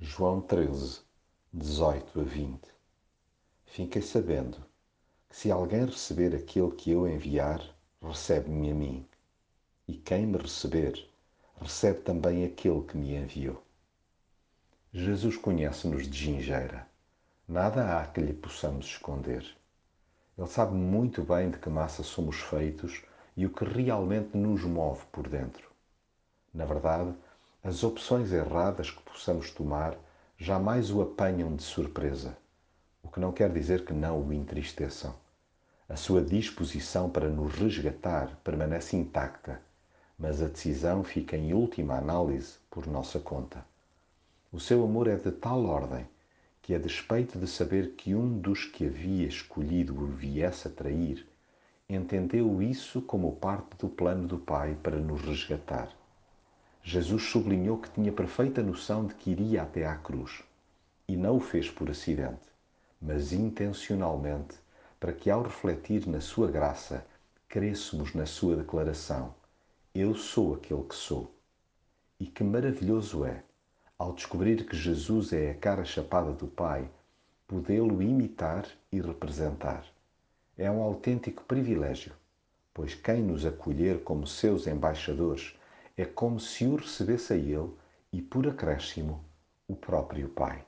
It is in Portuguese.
João 13, 18 a 20 Fiquei sabendo que se alguém receber aquele que eu enviar, recebe-me a mim. E quem me receber, recebe também aquele que me enviou. Jesus conhece-nos de gingeira. Nada há que lhe possamos esconder. Ele sabe muito bem de que massa somos feitos e o que realmente nos move por dentro. Na verdade, as opções erradas que possamos tomar jamais o apanham de surpresa, o que não quer dizer que não o entristeçam. A sua disposição para nos resgatar permanece intacta, mas a decisão fica em última análise por nossa conta. O seu amor é de tal ordem que, a despeito de saber que um dos que havia escolhido o viesse a trair, entendeu isso como parte do plano do Pai para nos resgatar. Jesus sublinhou que tinha perfeita noção de que iria até à cruz e não o fez por acidente, mas intencionalmente, para que ao refletir na sua graça, cresçamos na sua declaração: Eu sou aquele que sou. E que maravilhoso é, ao descobrir que Jesus é a cara chapada do Pai, podê-lo imitar e representar. É um autêntico privilégio, pois quem nos acolher como seus embaixadores é como se o recebesse a ele e, por acréscimo, o próprio Pai.